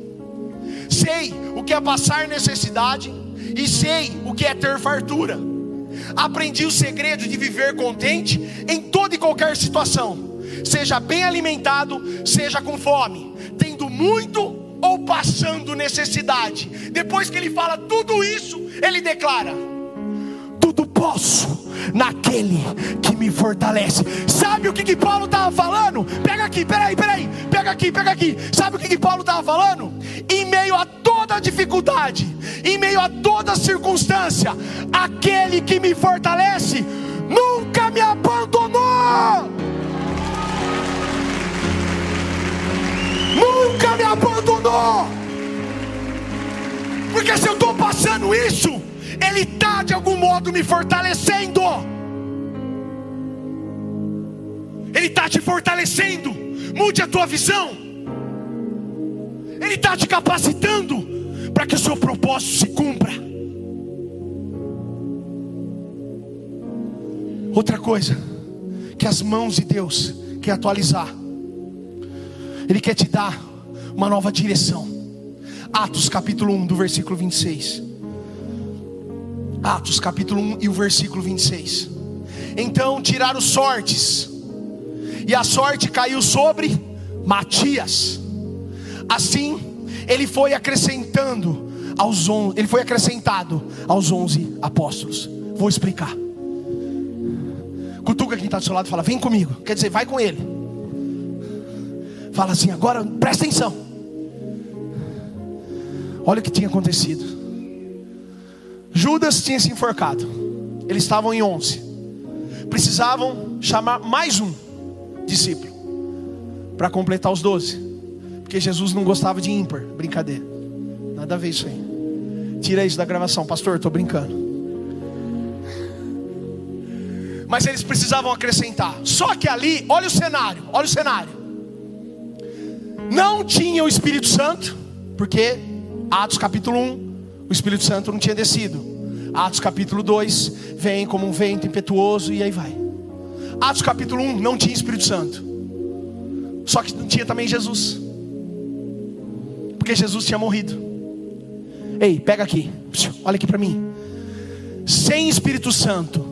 Sei o que é passar necessidade e sei o que é ter fartura. Aprendi o segredo de viver contente em toda e qualquer situação, seja bem alimentado, seja com fome, tendo muito ou passando necessidade. Depois que ele fala tudo isso, ele declara: posso naquele que me fortalece. Sabe o que, que Paulo estava falando? Pega aqui, peraí, peraí, pega aqui, pega aqui. Sabe o que, que Paulo estava falando? Em meio a toda dificuldade, em meio a toda circunstância, aquele que me fortalece nunca me abandonou. Nunca me abandonou. Porque se eu estou passando isso, Ele está de algum modo me fortalecendo. Ele está te fortalecendo. Mude a tua visão. Ele está te capacitando para que o seu propósito se cumpra. Outra coisa que as mãos de Deus quer atualizar. Ele quer te dar uma nova direção. Atos capítulo 1, do versículo 26. Atos capítulo 1 e o versículo 26. Então tiraram sortes, e a sorte caiu sobre Matias. Assim, ele foi acrescentando aos on, ele foi acrescentado aos onze apóstolos. Vou explicar. Cutuca quem está do seu lado fala: Vem comigo. Quer dizer, vai com ele. Fala assim: Agora presta atenção. Olha o que tinha acontecido. Judas tinha se enforcado. Eles estavam em onze. Precisavam chamar mais um discípulo para completar os doze. Porque Jesus não gostava de ímpar. Brincadeira. Nada a ver isso aí. Tira isso da gravação, pastor, estou brincando. Mas eles precisavam acrescentar. Só que ali, olha o cenário, olha o cenário. Não tinha o Espírito Santo, porque Atos capítulo 1, o Espírito Santo não tinha descido. Atos capítulo 2, vem como um vento impetuoso e aí vai. Atos capítulo 1 não tinha Espírito Santo. Só que não tinha também Jesus porque Jesus tinha morrido. Ei, pega aqui, olha aqui para mim. Sem Espírito Santo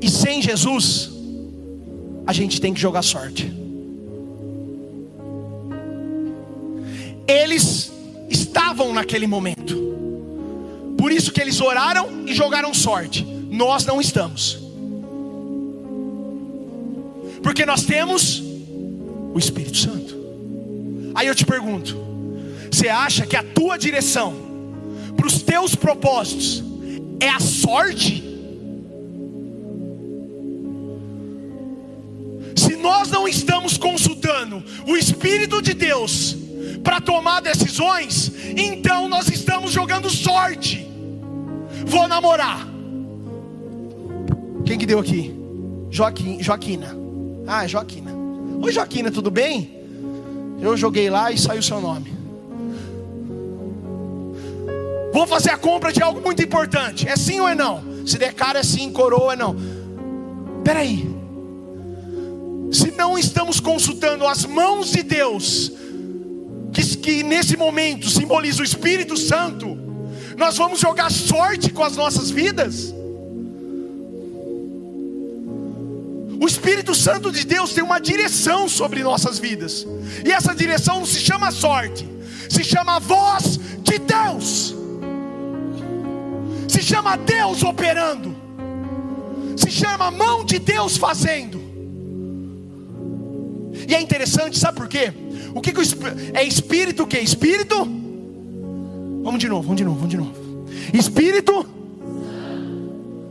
e sem Jesus, a gente tem que jogar sorte. Eles estavam naquele momento. Por isso que eles oraram e jogaram sorte. Nós não estamos. Porque nós temos o Espírito Santo. Aí eu te pergunto: você acha que a tua direção para os teus propósitos é a sorte? Se nós não estamos consultando o Espírito de Deus para tomar decisões, então nós estamos jogando sorte. Vou namorar. Quem que deu aqui? Joaquim, Joaquina. Ah, é Joaquina. Oi, Joaquina, tudo bem? Eu joguei lá e saiu seu nome. Vou fazer a compra de algo muito importante. É sim ou é não? Se der cara é sim, coroa é não. Peraí. Se não estamos consultando as mãos de Deus, que, que nesse momento simboliza o Espírito Santo, nós vamos jogar sorte com as nossas vidas? O Espírito Santo de Deus tem uma direção sobre nossas vidas, e essa direção não se chama sorte, se chama voz de Deus, se chama Deus operando, se chama mão de Deus fazendo. E é interessante, sabe por quê? O que, que o, é espírito o que? Espírito? Vamos de novo, vamos de novo, vamos de novo. Espírito.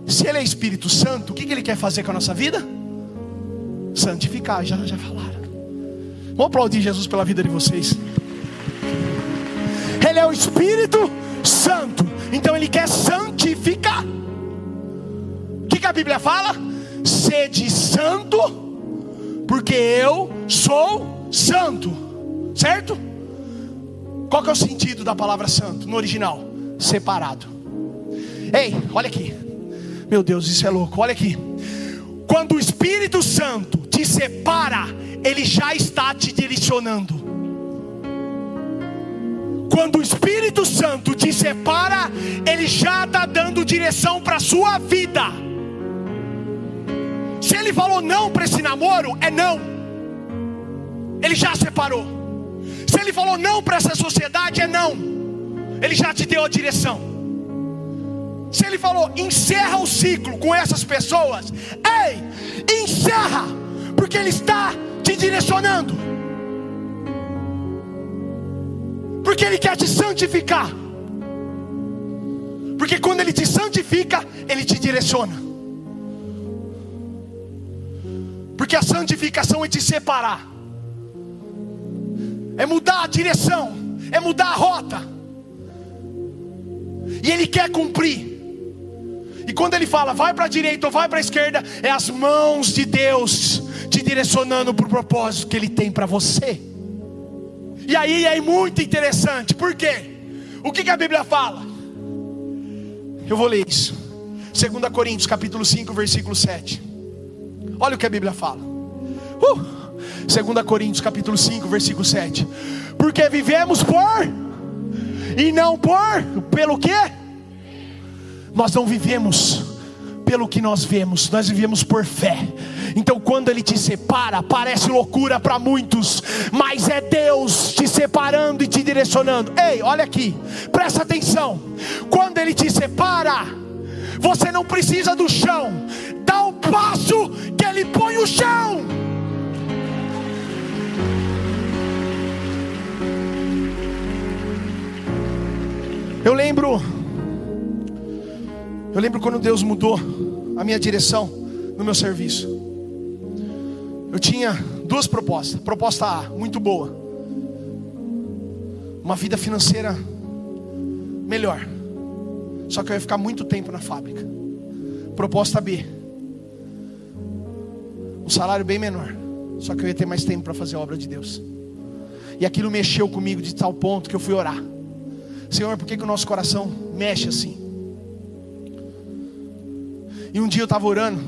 Se ele é Espírito Santo, o que, que ele quer fazer com a nossa vida? santificar, já, já falaram. Vamos aplaudir Jesus pela vida de vocês. Ele é o Espírito Santo, então ele quer santificar. O que, que a Bíblia fala? Sede santo, porque eu sou santo, certo? Qual que é o sentido da palavra santo no original? Separado. Ei, olha aqui. Meu Deus, isso é louco. Olha aqui. Quando o Espírito Santo te separa, ele já está te direcionando. Quando o Espírito Santo te separa, ele já está dando direção para a sua vida. Se ele falou não para esse namoro, é não. Ele já separou. Se ele falou não para essa sociedade, é não. Ele já te deu a direção. Se ele falou, encerra o ciclo com essas pessoas, ei, encerra, porque ele está te direcionando, porque ele quer te santificar, porque quando ele te santifica, ele te direciona, porque a santificação é te separar, é mudar a direção, é mudar a rota, e ele quer cumprir. E quando ele fala, vai para a direita ou vai para a esquerda, é as mãos de Deus te direcionando para o propósito que Ele tem para você. E aí é muito interessante, por quê? O que, que a Bíblia fala? Eu vou ler isso. 2 Coríntios capítulo 5, versículo 7. Olha o que a Bíblia fala. Uh! 2 Coríntios capítulo 5, versículo 7. Porque vivemos por e não por pelo quê? Nós não vivemos pelo que nós vemos, nós vivemos por fé. Então, quando Ele te separa, parece loucura para muitos, mas é Deus te separando e te direcionando. Ei, olha aqui, presta atenção. Quando Ele te separa, você não precisa do chão, dá o passo que Ele põe o chão. Eu lembro eu lembro quando Deus mudou a minha direção no meu serviço. Eu tinha duas propostas. Proposta A, muito boa. Uma vida financeira melhor. Só que eu ia ficar muito tempo na fábrica. Proposta B. Um salário bem menor. Só que eu ia ter mais tempo para fazer a obra de Deus. E aquilo mexeu comigo de tal ponto que eu fui orar. Senhor, por que, que o nosso coração mexe assim? E um dia eu estava orando,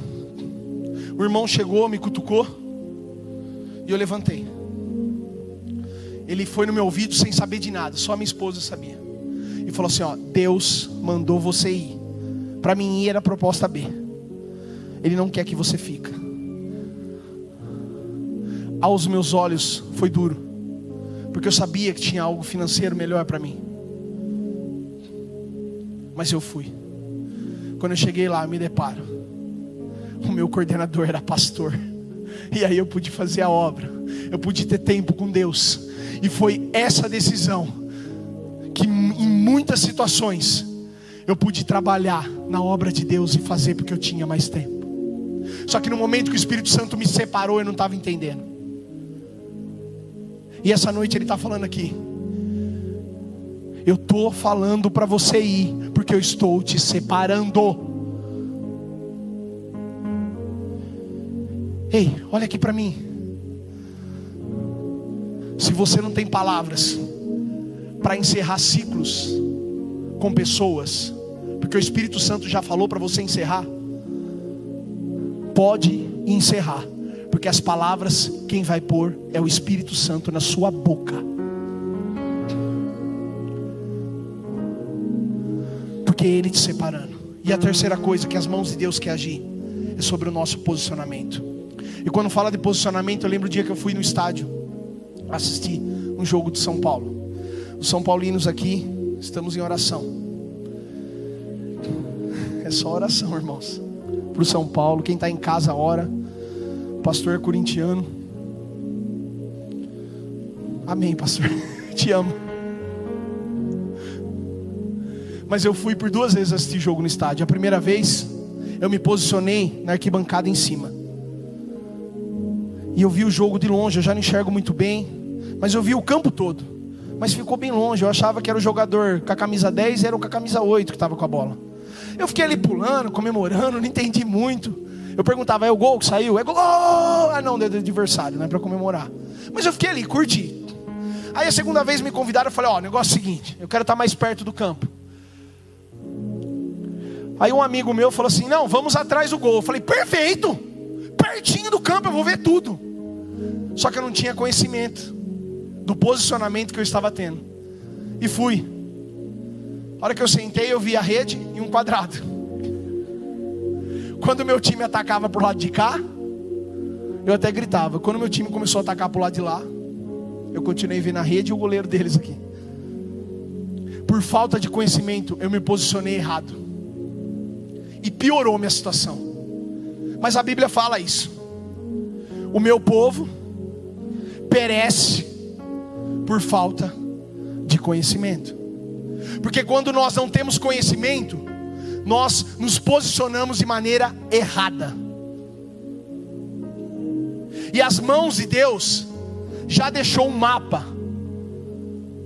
o irmão chegou, me cutucou, e eu levantei. Ele foi no meu ouvido sem saber de nada, só minha esposa sabia. E falou assim: Ó, Deus mandou você ir. Para mim ir era a proposta B. Ele não quer que você fica. aos meus olhos foi duro, porque eu sabia que tinha algo financeiro melhor para mim. Mas eu fui. Quando eu cheguei lá, eu me deparo. O meu coordenador era pastor. E aí eu pude fazer a obra. Eu pude ter tempo com Deus. E foi essa decisão que em muitas situações eu pude trabalhar na obra de Deus e fazer porque eu tinha mais tempo. Só que no momento que o Espírito Santo me separou, eu não estava entendendo. E essa noite ele está falando aqui. Eu estou falando para você ir, porque eu estou te separando. Ei, olha aqui para mim. Se você não tem palavras para encerrar ciclos com pessoas, porque o Espírito Santo já falou para você encerrar, pode encerrar, porque as palavras quem vai pôr é o Espírito Santo na sua boca. É ele te separando. E a terceira coisa que as mãos de Deus quer agir é sobre o nosso posicionamento. E quando fala de posicionamento, eu lembro o dia que eu fui no estádio assistir um jogo de São Paulo. Os São Paulinos aqui estamos em oração. É só oração, irmãos para o São Paulo. Quem está em casa, ora. Pastor corintiano. Amém, pastor. (laughs) Te amo. Mas eu fui por duas vezes assistir jogo no estádio. A primeira vez, eu me posicionei na arquibancada em cima. E eu vi o jogo de longe, eu já não enxergo muito bem. Mas eu vi o campo todo. Mas ficou bem longe. Eu achava que era o jogador com a camisa 10 era o com a camisa 8 que estava com a bola. Eu fiquei ali pulando, comemorando, não entendi muito. Eu perguntava, é o gol que saiu? É gol! Ah, não, é do adversário, não é para comemorar. Mas eu fiquei ali, curti. Aí a segunda vez me convidaram, eu falei, ó, oh, negócio é o seguinte, eu quero estar mais perto do campo. Aí um amigo meu falou assim, não, vamos atrás do gol. Eu falei, perfeito! Pertinho do campo, eu vou ver tudo. Só que eu não tinha conhecimento do posicionamento que eu estava tendo. E fui. A hora que eu sentei, eu vi a rede e um quadrado. Quando o meu time atacava pro lado de cá, eu até gritava. Quando o meu time começou a atacar pro lado de lá, eu continuei vendo a rede e o goleiro deles aqui. Por falta de conhecimento, eu me posicionei errado. E piorou minha situação. Mas a Bíblia fala isso. O meu povo perece por falta de conhecimento. Porque quando nós não temos conhecimento, nós nos posicionamos de maneira errada. E as mãos de Deus já deixou um mapa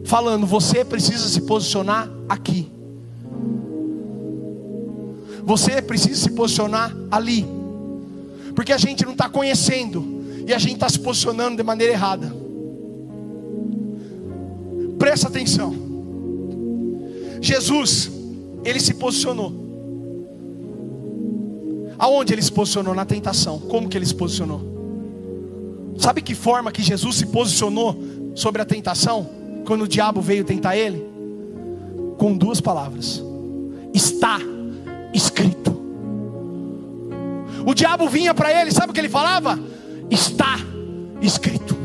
falando: você precisa se posicionar aqui. Você precisa se posicionar ali. Porque a gente não está conhecendo e a gente está se posicionando de maneira errada. Presta atenção. Jesus, ele se posicionou. Aonde ele se posicionou? Na tentação. Como que ele se posicionou? Sabe que forma que Jesus se posicionou sobre a tentação? Quando o diabo veio tentar ele? Com duas palavras: Está escrito. O diabo vinha para ele, sabe o que ele falava? Está escrito.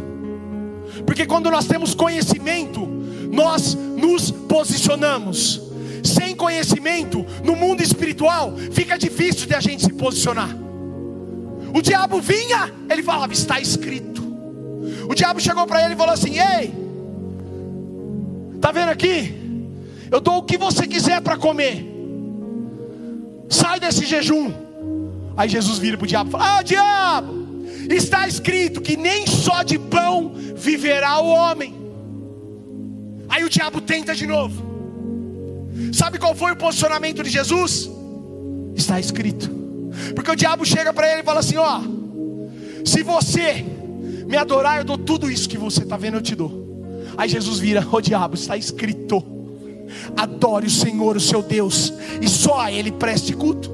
Porque quando nós temos conhecimento, nós nos posicionamos. Sem conhecimento, no mundo espiritual, fica difícil de a gente se posicionar. O diabo vinha, ele falava: está escrito. O diabo chegou para ele e falou assim: Ei, tá vendo aqui? Eu dou o que você quiser para comer. Sai desse jejum. Aí Jesus vira para o diabo e fala: Ah, diabo, está escrito que nem só de pão viverá o homem. Aí o diabo tenta de novo. Sabe qual foi o posicionamento de Jesus? Está escrito. Porque o diabo chega para ele e fala assim: Ó, se você me adorar, eu dou tudo isso que você está vendo, eu te dou. Aí Jesus vira: Ô diabo, está escrito. Adore o Senhor, o seu Deus, e só a Ele preste culto.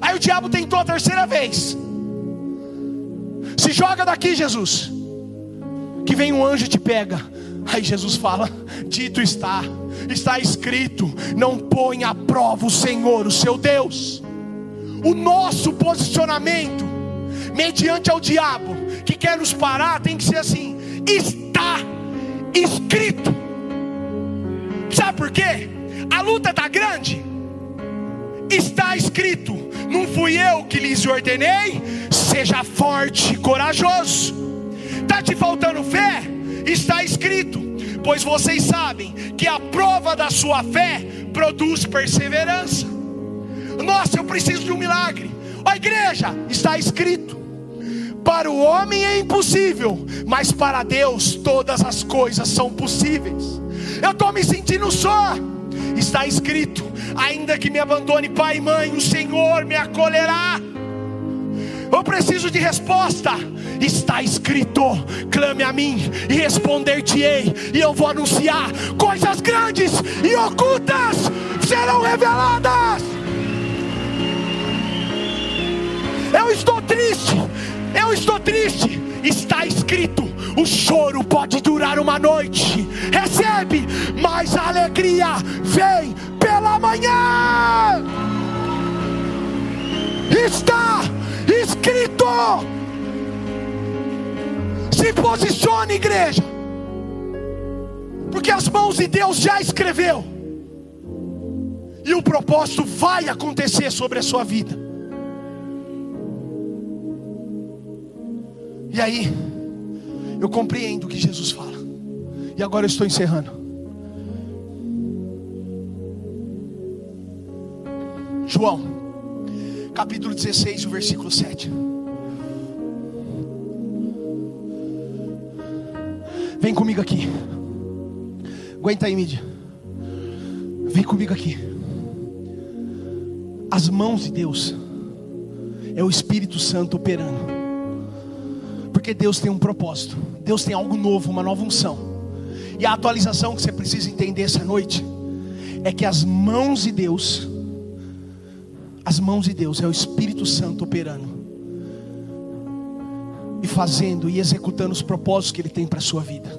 Aí o diabo tentou a terceira vez. Se joga daqui, Jesus. Que vem um anjo e te pega. Aí Jesus fala: Dito está, está escrito: Não põe à prova o Senhor, o seu Deus. O nosso posicionamento mediante ao diabo que quer nos parar, tem que ser assim: está escrito. Sabe por quê? A luta está grande. Está escrito: não fui eu que lhes ordenei, seja forte e corajoso. Está te faltando fé? Está escrito, pois vocês sabem que a prova da sua fé produz perseverança. Nossa, eu preciso de um milagre. Ó igreja, está escrito: para o homem é impossível, mas para Deus todas as coisas são possíveis. Eu estou me sentindo só. Está escrito: ainda que me abandone pai e mãe, o Senhor me acolherá. Eu preciso de resposta. Está escrito: clame a mim e responder-te-ei, e eu vou anunciar coisas grandes e ocultas serão reveladas. Eu estou triste, eu estou triste. Está escrito: o choro pode durar uma noite, recebe, mas a alegria vem pela manhã. Está escrito. Se posicione, igreja, porque as mãos de Deus já escreveu, e o propósito vai acontecer sobre a sua vida. E aí, eu compreendo o que Jesus fala, e agora eu estou encerrando. João capítulo 16, o versículo 7. Vem comigo aqui. Aguenta aí, mídia. Vem comigo aqui. As mãos de Deus é o Espírito Santo operando. Porque Deus tem um propósito. Deus tem algo novo, uma nova unção. E a atualização que você precisa entender essa noite é que as mãos de Deus as mãos de Deus, é o Espírito Santo operando e fazendo e executando os propósitos que Ele tem para a sua vida.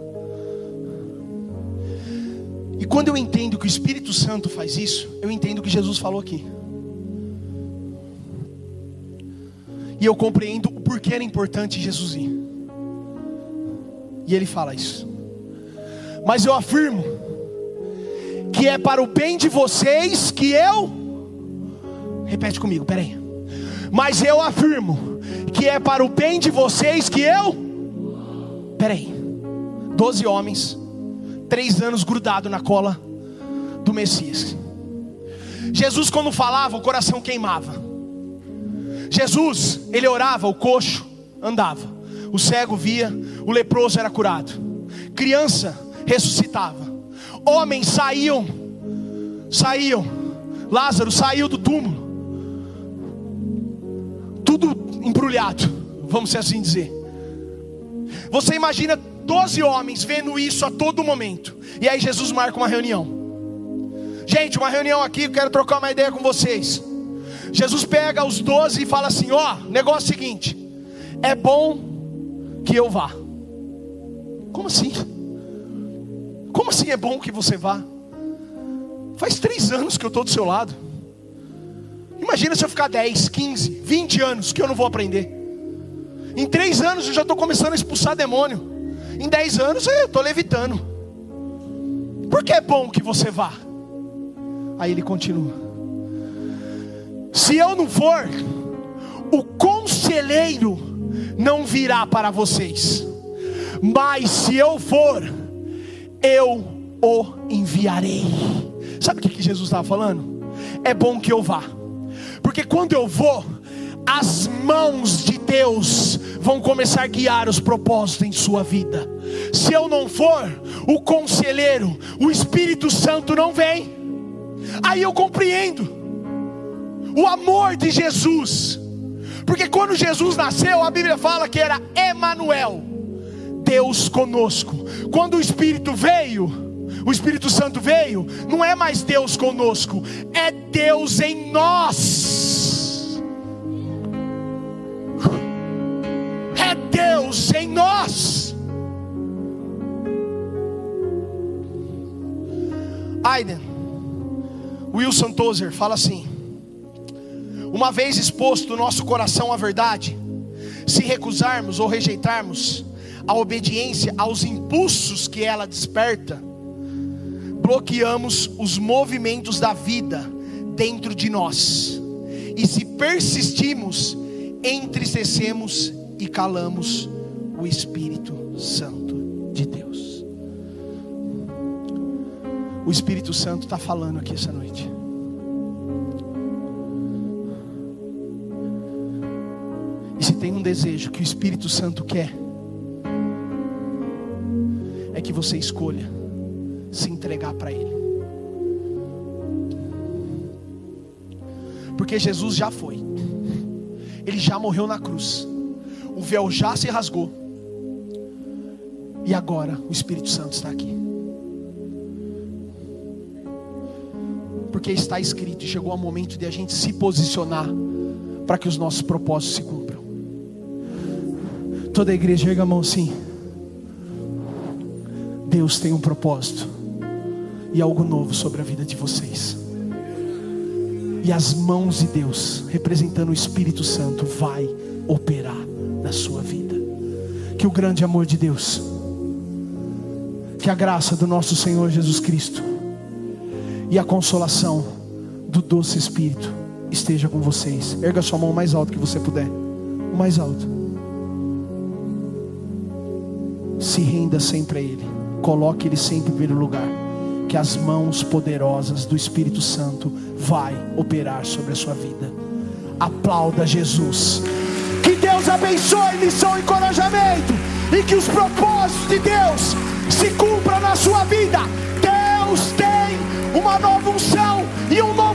E quando eu entendo que o Espírito Santo faz isso, eu entendo o que Jesus falou aqui. E eu compreendo o porquê era importante Jesus ir. E ele fala isso. Mas eu afirmo que é para o bem de vocês que eu Repete comigo, peraí. Mas eu afirmo que é para o bem de vocês que eu. Peraí. Doze homens, três anos grudado na cola do Messias. Jesus, quando falava, o coração queimava. Jesus, ele orava, o coxo andava, o cego via, o leproso era curado, criança ressuscitava, homens saíam, saíam, Lázaro saiu do túmulo, tudo embrulhado, vamos assim dizer. Você imagina 12 homens vendo isso a todo momento. E aí Jesus marca uma reunião. Gente, uma reunião aqui, eu quero trocar uma ideia com vocês. Jesus pega os 12 e fala assim: ó, negócio seguinte, é bom que eu vá. Como assim? Como assim é bom que você vá? Faz três anos que eu estou do seu lado. Imagina se eu ficar 10, 15, 20 anos que eu não vou aprender. Em 3 anos eu já estou começando a expulsar demônio. Em 10 anos eu estou levitando. Por que é bom que você vá? Aí ele continua: Se eu não for, o conselheiro não virá para vocês, mas se eu for, eu o enviarei. Sabe o que Jesus estava falando? É bom que eu vá porque quando eu vou, as mãos de Deus vão começar a guiar os propósitos em sua vida. Se eu não for, o conselheiro, o Espírito Santo não vem. Aí eu compreendo o amor de Jesus. Porque quando Jesus nasceu, a Bíblia fala que era Emanuel, Deus conosco. Quando o Espírito veio, o Espírito Santo veio, não é mais Deus conosco, é Deus em nós. É Deus em nós. Aiden, Wilson Tozer fala assim: Uma vez exposto o nosso coração à verdade, Se recusarmos ou rejeitarmos a obediência aos impulsos que ela desperta, bloqueamos os movimentos da vida dentro de nós. E se persistimos, entristecemos e calamos o Espírito Santo de Deus. O Espírito Santo está falando aqui essa noite. Tem um desejo que o Espírito Santo quer, é que você escolha se entregar para Ele. Porque Jesus já foi, Ele já morreu na cruz, o véu já se rasgou, e agora o Espírito Santo está aqui. Porque está escrito, e chegou o momento de a gente se posicionar para que os nossos propósitos se cumpram. Toda a igreja erga a mão assim. Deus tem um propósito e algo novo sobre a vida de vocês. E as mãos de Deus, representando o Espírito Santo, vai operar na sua vida. Que o grande amor de Deus, que a graça do nosso Senhor Jesus Cristo e a consolação do doce Espírito esteja com vocês. Erga sua mão mais alto que você puder. O mais alto. Se renda sempre a Ele. Coloque Ele sempre em primeiro lugar. Que as mãos poderosas do Espírito Santo vai operar sobre a sua vida. Aplauda Jesus. Que Deus abençoe missão e encorajamento. E que os propósitos de Deus se cumpram na sua vida. Deus tem uma nova unção e um novo